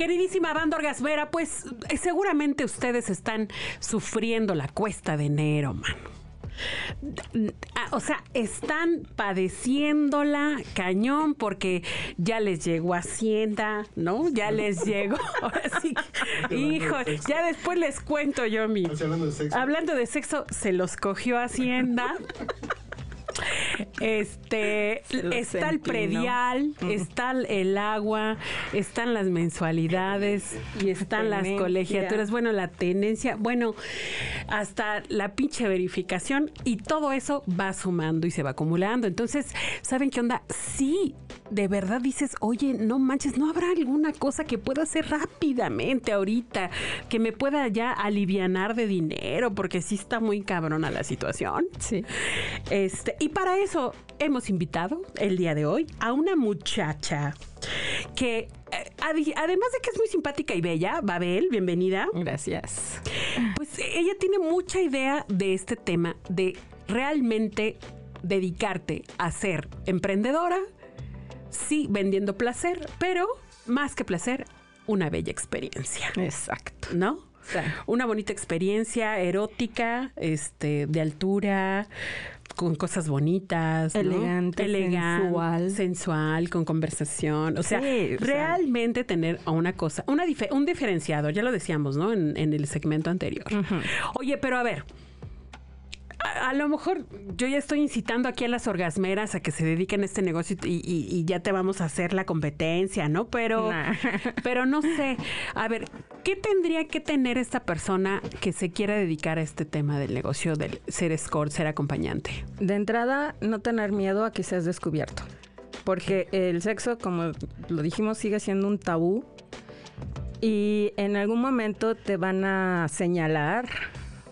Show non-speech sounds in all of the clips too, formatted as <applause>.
Queridísima banda orgasmera, pues eh, seguramente ustedes están sufriendo la cuesta de enero, mano. Ah, O sea, están padeciéndola cañón porque ya les llegó Hacienda, ¿no? Ya les <laughs> llegó. Ahora sí, hijo, ya después les cuento yo mi. hablando de sexo. Hablando de sexo, se los cogió Hacienda. <laughs> Este está el predial, está el agua, están las mensualidades y están las colegiaturas, bueno, la tenencia, bueno, hasta la pinche verificación y todo eso va sumando y se va acumulando. Entonces, ¿saben qué onda? Sí, de verdad dices, oye, no manches, ¿no habrá alguna cosa que pueda hacer rápidamente ahorita que me pueda ya alivianar de dinero? Porque sí está muy cabrona la situación. Sí. Este, y para eso hemos invitado el día de hoy a una muchacha que, eh, además de que es muy simpática y bella, Babel, bienvenida. Gracias. Pues ella tiene mucha idea de este tema, de realmente dedicarte a ser emprendedora, sí, vendiendo placer, pero más que placer, una bella experiencia, Exacto. ¿no? Sí. Una bonita experiencia erótica, este, de altura, con cosas bonitas, ¿no? Elegante, sensual. sensual, con conversación. O sea, Sí, o sea. realmente tener a una cosa, una un diferenciador, ya lo decíamos, ¿no? En, en el segmento anterior. Oye, pero a ver. A, a lo mejor yo ya estoy incitando aquí a las orgasmeras a que se dediquen a este negocio y, y- y ya te vamos a hacer la competencia, ¿no? Pero, Nah. <laughs> pero no sé. A ver, ¿qué tendría que tener esta persona que se quiera dedicar a este tema del negocio del ser escort, ser acompañante? De entrada, no tener miedo a que seas descubierto. Porque el sexo, como lo dijimos, sigue siendo un tabú. Y en algún momento te van a señalar.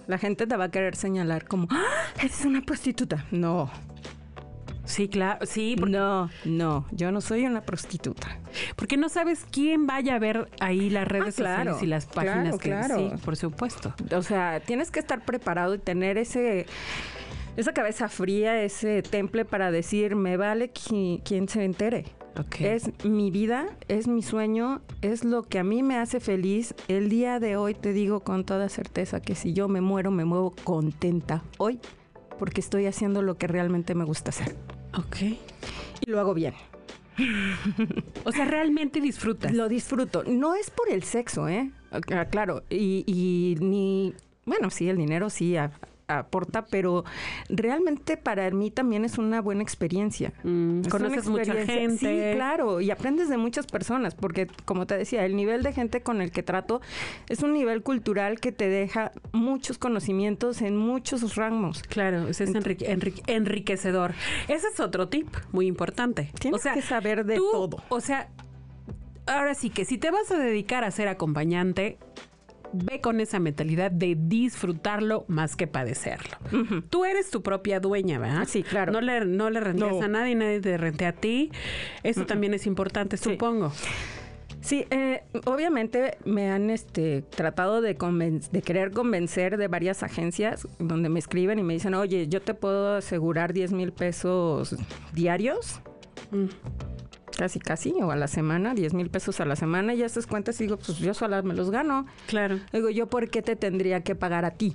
La gente te va a querer señalar como, ¡Ah! es una prostituta. No, Sí, claro, sí, porque, no, no, yo no soy una prostituta. porque no sabes quién vaya a ver ahí las redes Ah, claro, sociales y las claro, páginas que claro. sí, por supuesto. O sea, tienes que estar preparado y tener ese esa cabeza fría, ese temple para decir, me vale qui- quien se entere. Es mi vida, es mi sueño, es lo que a mí me hace feliz. El día de hoy te digo con toda certeza que si yo me muero, me muevo contenta hoy porque estoy haciendo lo que realmente me gusta hacer. Ok. Y lo hago bien. <laughs> O sea, realmente disfrutas. Lo disfruto. No es por el sexo, ¿eh? Claro, y, y ni, bueno, sí, el dinero sí a- aporta, pero realmente para mí también es una buena experiencia. Mm, Es conoces una mucha gente. Sí, claro, y aprendes de muchas personas, porque como te decía, el nivel de gente con el que trato es un nivel cultural que te deja muchos conocimientos en muchos ramos. Claro, ese es enrique- enrique- enriquecedor. Ese es otro tip muy importante. Tienes que saber de tú, todo. O sea, ahora sí que si te vas a dedicar a ser acompañante, ve con esa mentalidad de disfrutarlo más que padecerlo. Tú eres tu propia dueña, ¿verdad? Sí, claro. No le, no le renteas No. a nadie, nadie te rentea a ti. Eso también es importante, Sí. supongo. Sí, eh, obviamente me han este, tratado de, querer convencer de varias agencias donde me escriben y me dicen, oye, yo te puedo asegurar 10 mil pesos diarios. Casi, casi, o a la semana, 10 mil pesos a la semana, y haces cuentas y digo, pues yo sola me los gano. Claro. Digo, ¿yo por qué te tendría que pagar a ti?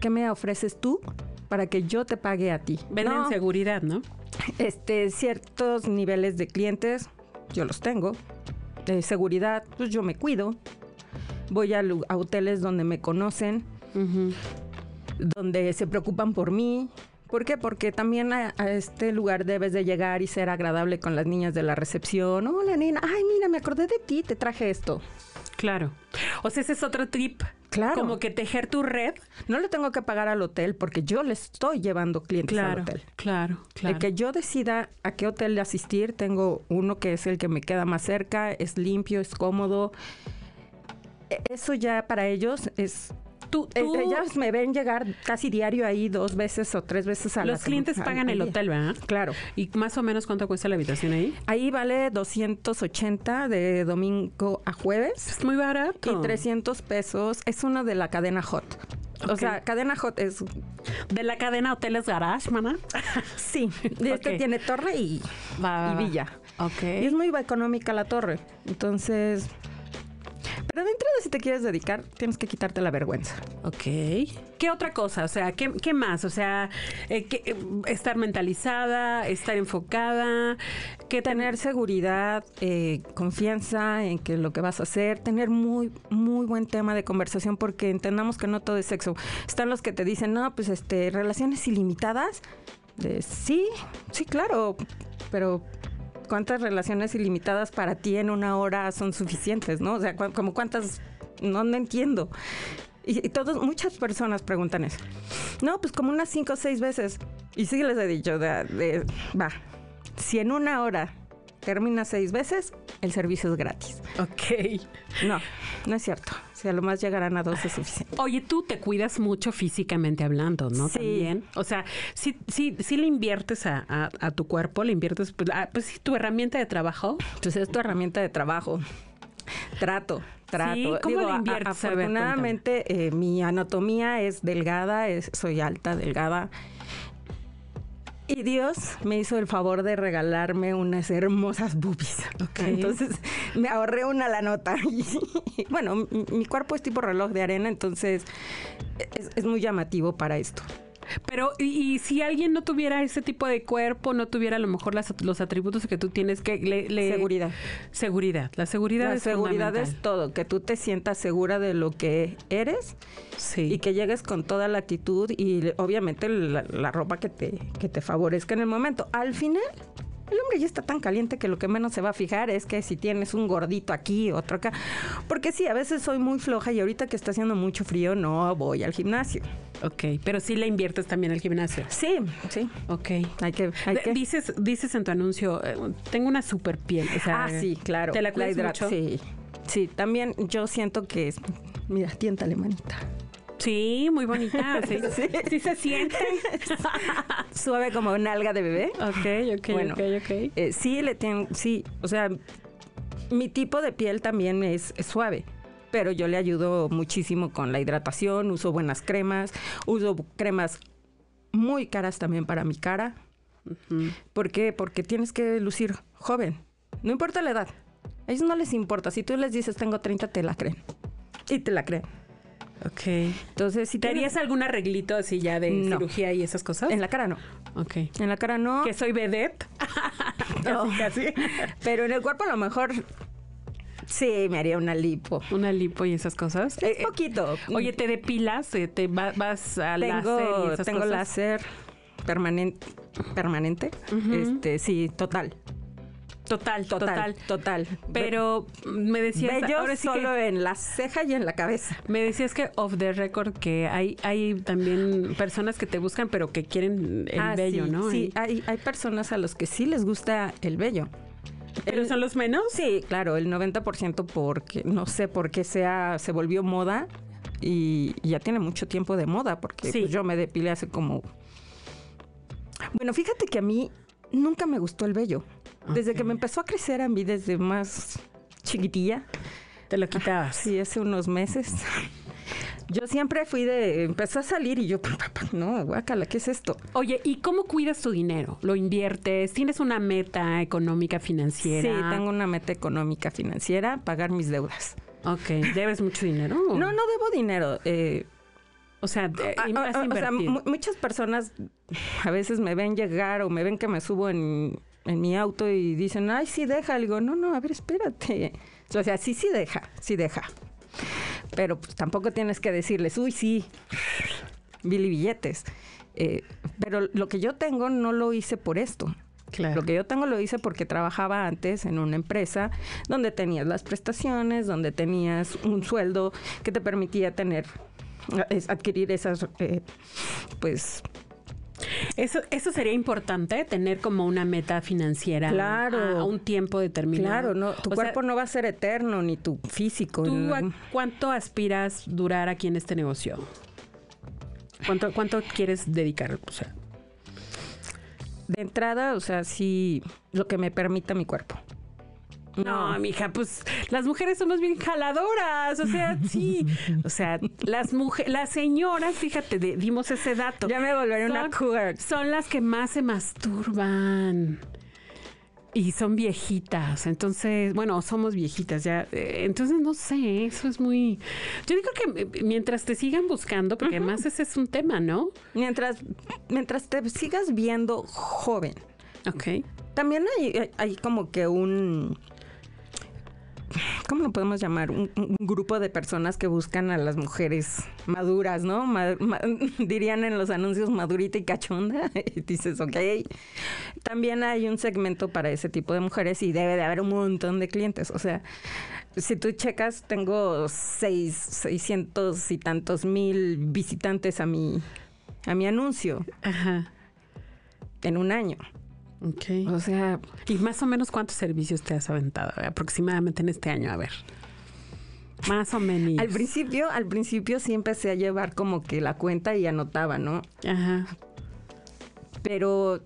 ¿Qué me ofreces tú para que yo te pague a ti? Venden No, seguridad, ¿no? este, ciertos niveles de clientes, yo los tengo. De seguridad, pues yo me cuido. Voy a, hoteles donde me conocen, donde se preocupan por mí. ¿Por qué? Porque también a, a este lugar debes de llegar y ser agradable con las niñas de la recepción. Hola, nena. Ay, mira, me acordé de ti, te traje esto. Claro. O sea, ese es otro trip. Claro. Como que tejer tu red. No le tengo que pagar al hotel porque yo le estoy llevando clientes al hotel. claro, claro. El que yo decida a qué hotel asistir, tengo uno que es el que me queda más cerca, es limpio, es cómodo. e- eso ya para ellos es... Tú, tú- Ellas me ven llegar casi diario ahí dos veces o tres veces a la los sema- clientes pagan el hotel, ¿verdad? Claro. ¿Y más o menos cuánto cuesta la habitación ahí? Ahí vale 280 de domingo a jueves Es muy barato. y 300 pesos. Es una de la cadena Hot. O sea, cadena Hot es... De la cadena Hoteles Garage, mana. <laughs> Sí, este Ok. tiene torre y, Va, va, y va. villa. Ok. Y es muy económica la torre. Entonces... Pero de entrada, si te quieres dedicar, tienes que quitarte la vergüenza. Ok. ¿Qué otra cosa? O sea, ¿qué, qué más? O sea, eh, que, eh, estar mentalizada, estar enfocada, que Tener seguridad, eh, confianza en que lo que vas a hacer, tener muy, muy buen tema de conversación, porque entendamos que no todo es sexo. Están los que te dicen, no, pues este, relaciones ilimitadas. De, sí, sí, claro, pero ¿cuántas relaciones ilimitadas para ti en una hora son suficientes, no? O sea, cu- como cuántas, no, no entiendo. Y, y todos, muchas personas preguntan eso. No, pues como unas cinco o seis veces. Y sí les he dicho, de- de- va, si en una hora termina seis veces, el servicio es gratis. Ok. No, no es cierto. Si a lo más llegarán a dos es suficiente. <laughs> Oye, tú te cuidas mucho físicamente hablando, ¿no? Sí. También. O sea, sí, sí, sí le inviertes a, a- a tu cuerpo, le inviertes, pues, ah, pues sí, tu herramienta de trabajo. Entonces es tu herramienta de trabajo. Trato, trato. Sí, ¿cómo le a- a- inviertes? A afortunadamente, eh, mi anatomía es delgada, es- soy alta, delgada. Y Dios me hizo el favor de regalarme unas hermosas boobies. Entonces me ahorré una la nota. <laughs> Y, bueno, mi, mi cuerpo es tipo reloj de arena, entonces es, es muy llamativo para esto. Pero, y, y si alguien no tuviera ese tipo de cuerpo, no tuviera a lo mejor las- los atributos que tú tienes, que le, le- Seguridad. Seguridad. La seguridad La es seguridad es todo, que tú te sientas segura de lo que eres Sí. y que llegues con toda la actitud y obviamente la, la ropa que te, que te favorezca en el momento. Al final, el hombre ya está tan caliente que lo que menos se va a fijar es que si tienes un gordito aquí, otro acá. Porque sí, a veces soy muy floja y ahorita que está haciendo mucho frío no voy al gimnasio. Ok, pero sí le inviertes también al gimnasio. Sí, sí. Ok. Hay que... Hay que Dices, dices en tu anuncio, eh, tengo una super piel. O sea, ah, sí, claro. ¿Te la cuidas mucho? Sí. Sí, también yo siento que es... Mira, tiéntale, manita. Sí, muy bonita. Sí, <laughs> sí. se siente. <laughs> Suave como una alga de bebé. ok, ok, Bueno. ok, ok. Eh, sí, le tengo, sí, o sea, mi tipo de piel también es, es suave, pero yo le ayudo muchísimo con la hidratación, uso buenas cremas, uso cremas muy caras también para mi cara. ¿Por qué? Porque tienes que lucir joven, no importa la edad. A ellos no les importa, si tú les dices tengo 30, te la creen. Y te la creen. Ok. Entonces, si ¿Te harías algún arreglito así ya de No. cirugía y esas cosas? En la cara no. Ok. En la cara no. Que soy vedette. <laughs> No. Casi, casi. Pero en el cuerpo a lo mejor sí me haría una lipo. Una lipo y esas cosas. Es Eh, poquito. Oye, ¿te depilas? Eh, ¿Te va- vas a láser y tengo, esas tengo cosas? láser permanente. Permanente. Este, sí, total. Total, total. Total. Pero me decías... Bello ahora sí solo que- en la ceja y en la cabeza. Me decías que off the record que hay, hay también personas que te buscan pero que quieren el Ah, vello, sí, ¿no? Sí, hay, hay personas a los que sí les gusta el vello. ¿Pero son los menos? Sí, claro, el 90% porque no sé por qué sea, se volvió moda y, y ya tiene mucho tiempo de moda porque Sí. pues, yo me depilé hace como... Bueno, fíjate que a mí nunca me gustó el vello. Desde que me empezó a crecer a mí desde más chiquitilla, Te lo quitabas. sí, hace unos meses. <laughs> Yo siempre fui de... Empezó a salir y yo, no, guácala, ¿qué es esto? Oye, ¿y cómo cuidas tu dinero? ¿Lo inviertes? ¿Tienes una meta económica financiera? Sí, tengo una meta económica financiera, pagar mis deudas. Ok, ¿debes mucho dinero? No, no debo dinero. eh, O sea, o sea, muchas personas a veces me ven llegar o me ven que me subo en, en mi auto y dicen, ay, sí, deja. Le digo, no, no, a ver, espérate. O sea, sí, sí deja, sí deja. Pero pues, tampoco tienes que decirles, uy, sí, Billy billetes. Eh, pero lo que yo tengo no lo hice por esto. Claro. Lo que yo tengo lo hice porque trabajaba antes en una empresa donde tenías las prestaciones, donde tenías un sueldo que te permitía tener, adquirir esas, eh, pues, Eso, eso sería importante, tener como una meta financiera Claro. a, un tiempo determinado. Claro, no, tu O sea, cuerpo no va a ser eterno, ni tu físico. ¿Tú no. a cuánto aspiras durar aquí en este negocio? ¿Cuánto, cuánto quieres dedicar? O sea, De entrada, o sea, sí, lo que me permita mi cuerpo. No, mija, pues las mujeres somos bien jaladoras, o sea, sí, <laughs> o sea, las mujeres, las señoras, fíjate, de- dimos ese dato. Ya me volveré una Son- cougar. Son las que más se masturban. Y son viejitas, entonces, bueno, somos viejitas ya. eh, Entonces, no sé, eso es muy... Yo digo que eh, mientras te sigan buscando, porque además ese es un tema, ¿no? Mientras, mientras te sigas viendo joven. Ok. También hay- hay como que un... ¿Cómo lo podemos llamar? Un, un grupo de personas que buscan a las mujeres maduras, ¿no? Ma- ma- <laughs> dirían en los anuncios madurita y cachonda. <laughs> Y dices, ok. También hay un segmento para ese tipo de mujeres y debe de haber un montón de clientes. O sea, si tú checas, tengo seis, 600 y tantos mil visitantes a mi, a mi anuncio Ajá. en un año. Ok. O sea, ¿Y más o menos cuántos servicios te has aventado eh, aproximadamente en este año? A ver. Más o menos. Al principio, al principio sí empecé a llevar como que la cuenta y anotaba, ¿no? Ajá. Pero.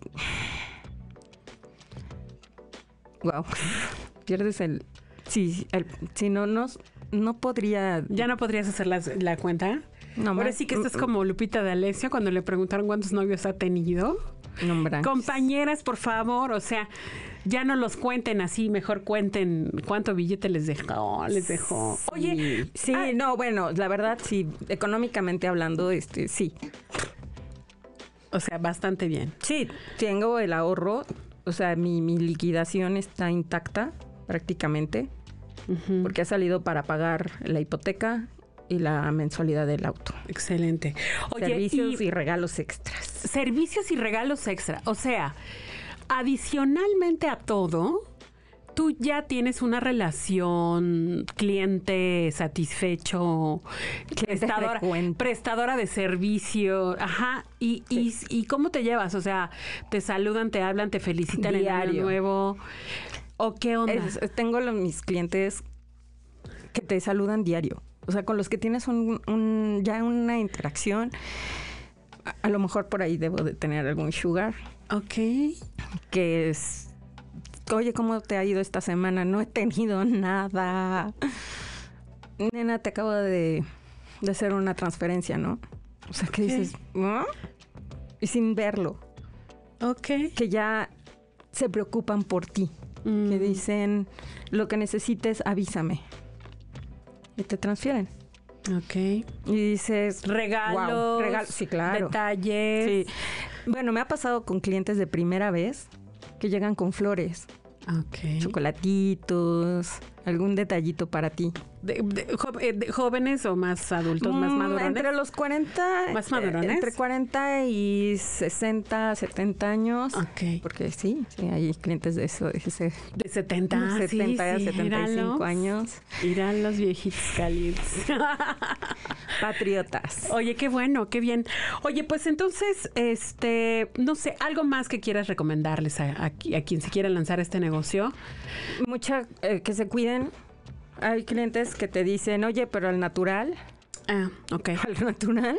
Wow. <laughs> Pierdes el. Sí, el- si no, no, no podría. ¿Ya no podrías hacer la, la cuenta? No, Ahora más- sí que estás como Lupita de Alessio cuando le preguntaron cuántos novios ha tenido. Compañeras, por favor, o sea, ya no los cuenten así, mejor cuenten cuánto billete les dejó, les dejó. Oye, Sí, ah, no, bueno, la verdad, sí, económicamente hablando, este, sí. o sea, bastante bien. Sí, tengo el ahorro, o sea, mi, mi liquidación está intacta prácticamente, porque ha salido para pagar la hipoteca y la mensualidad del auto. Excelente. Oye, Servicios y y regalos extras. Servicios y regalos extra. O sea, adicionalmente a todo, tú ya tienes una relación cliente satisfecho, prestadora, prestadora de servicio, ajá. Y, y, y cómo te llevas? O sea, te saludan, te hablan, te felicitan en año Diario. nuevo. ¿O qué onda? Es- tengo los- mis clientes que te saludan diario. O sea, con los que tienes un, un- ya una interacción. A, a lo mejor por ahí debo de tener algún sugar ok. que es, oye, ¿cómo te ha ido esta semana? No he tenido nada. Nena, te acabo de, de hacer una transferencia, ¿no? O sea, que dices, ¿no? Y sin verlo, Ok. que ya se preocupan por ti. que Mm, dicen lo que necesites, avísame. Y te transfieren. Ok. Y dices, Regalos. Wow, regalo- sí, claro. Detalles. sí. Bueno, me ha pasado con clientes de primera vez que llegan con flores, Ok. chocolatitos, algún detallito para ti. De- de- jo- eh, de- ¿Jóvenes o más adultos, más Mm, madurones? Entre los 40, ¿Más eh, madurones? entre 40 y 60, 70 años. Ok. Porque sí, sí, hay clientes de eso, de ese De 70, de 70 Ah, sí, a sí, 75 míralos. años. Irán los viejitos calientes. <laughs> Patriotas. Oye, qué bueno, qué bien. Oye, pues entonces, este, no sé, algo más que quieras recomendarles a, a- a quien se quiera lanzar este negocio. Mucha, eh, que se Hay clientes que te dicen, oye, pero al natural, Ah, ok. <laughs> al natural,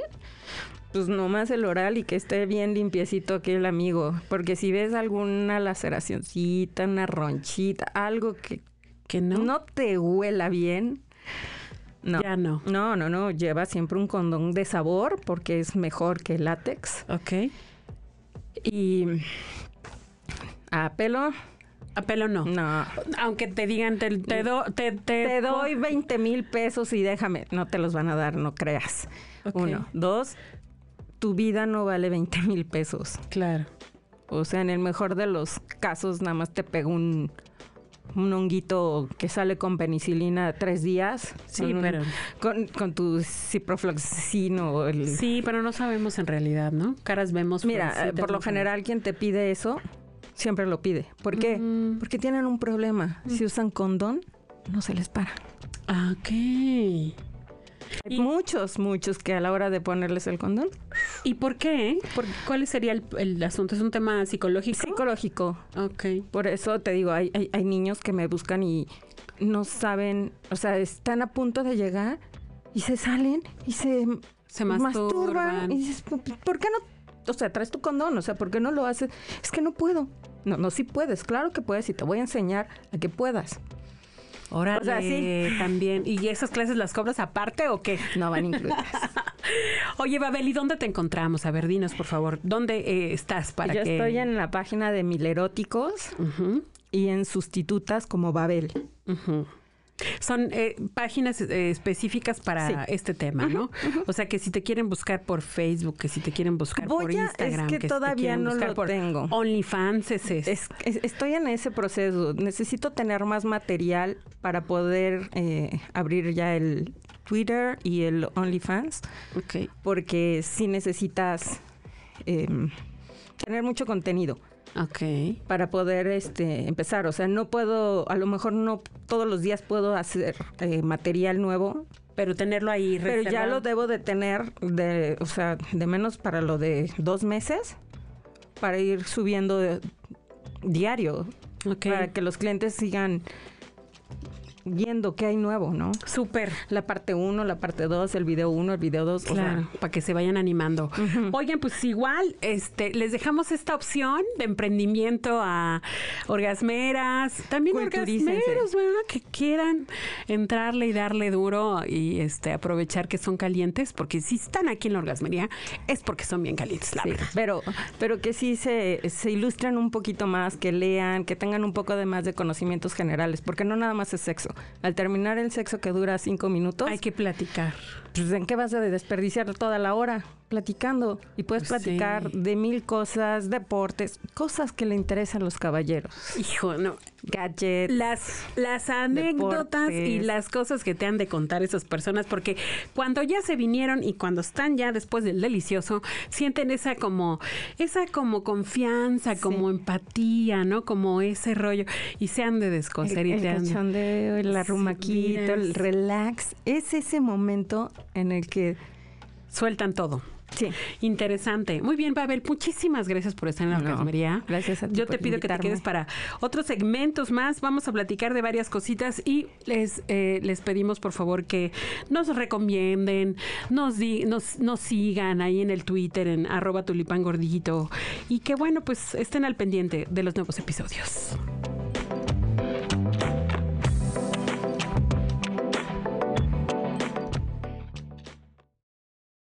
pues nomás el oral y que esté bien limpiecito aquí el amigo. Porque si ves alguna laceracioncita, una ronchita, algo que Que no. no, te huela bien, no. Ya no. No, no, no. Lleva siempre un condón de sabor porque es mejor que el látex. Ok. Y a pelo, A pelo no. no. Aunque te digan, te, te, do- te, te- Te doy 20 mil pesos y déjame. No te los van a dar, no creas. Uno. Dos, tu vida no vale 20 mil pesos. Claro. O sea, en el mejor de los casos, nada más te pega un, un honguito que sale con penicilina tres días. Sí, con un- pero- Con, con tu ciprofloxacino el... Sí, pero no sabemos en realidad, ¿no? Caras vemos. Mira, por lo general, quien te pide eso, siempre lo pide. ¿Por qué? Porque tienen un problema. Si usan condón, no se les para. Ah, ok. Hay muchos, muchos que a la hora de ponerles el condón. ¿Y por qué? ¿Por, ¿Cuál sería el, el asunto? ¿Es un tema psicológico? Psicológico. Ok. Por eso te digo, hay, hay, hay niños que me buscan y no saben, o sea, están a punto de llegar y se salen y se, Se masturban. Y dices, "¿Por- ¿por qué no? O sea, traes tu condón, o sea, ¿por qué no lo haces? Es que no puedo. No, no, sí puedes, claro que puedes y te voy a enseñar a que puedas. Órale, O sea, sí. también. ¿Y esas clases las cobras aparte o qué? No van incluidas. <laughs> Oye, Babel, ¿y dónde te encontramos? A ver, dinos, por favor, ¿dónde eh, estás para Yo que... estoy en la página de Mileróticos y en sustitutas como Babel. Son eh, páginas eh, específicas para Sí. este tema, ¿no? O sea, que si te quieren buscar por Facebook, que si te quieren buscar por a- es Instagram, que si te todavía quieren no lo por tengo. OnlyFans, es, es- Es- es- estoy en ese proceso. Necesito tener más material para poder eh, abrir ya el Twitter y el OnlyFans, Ok. porque sí necesitas em, tener mucho contenido Ok. para poder este, empezar. O sea, no puedo, a lo mejor no todos los días puedo hacer eh, material nuevo, Pero tenerlo ahí pero ya lo debo de tener, de, o sea, de menos para lo de dos meses, para ir subiendo de- diario, para que los clientes sigan viendo qué hay nuevo, ¿no? Súper. La parte 1, la parte 2, el video 1, el video 2. Claro, para que se vayan animando. Oigan, pues igual, este, les dejamos esta opción de emprendimiento a orgasmeras, también orgasmeros, ¿verdad? Que quieran entrarle y darle duro y este aprovechar que son calientes, porque si están aquí en la orgasmería es porque son bien calientes, la Sí, verdad. pero, pero que sí se, se ilustren un poquito más, que lean, que tengan un poco de más de conocimientos generales, porque no nada más es sexo. Al terminar el sexo que dura cinco minutos, Hay que platicar. pues, ¿en qué vas a desperdiciar toda la hora? Platicando. Y puedes Pues platicar sí. de mil cosas, deportes, cosas que le interesan a los caballeros. Hijo, no. Gadgets. Las, las anécdotas y las cosas que te han de contar esas personas, porque cuando ya se vinieron y cuando están ya después del delicioso, sienten esa como, esa como confianza, como empatía, ¿no? Como ese rollo, y se han de descoser y el, te el han de- cachondeo, el Sí, arrumaquito, el relax. Es ese momento en el que... sueltan todo. Sí. Interesante. Muy bien, Babel, muchísimas gracias por estar en la No, orgasmería. gracias a ti Yo te pido que te quedes para otros segmentos más. Vamos a platicar de varias cositas y les, eh, les pedimos, por favor, que nos recomienden, nos, di- nos, nos sigan ahí en el Twitter, en arroba y que, bueno, pues estén al pendiente de los nuevos episodios.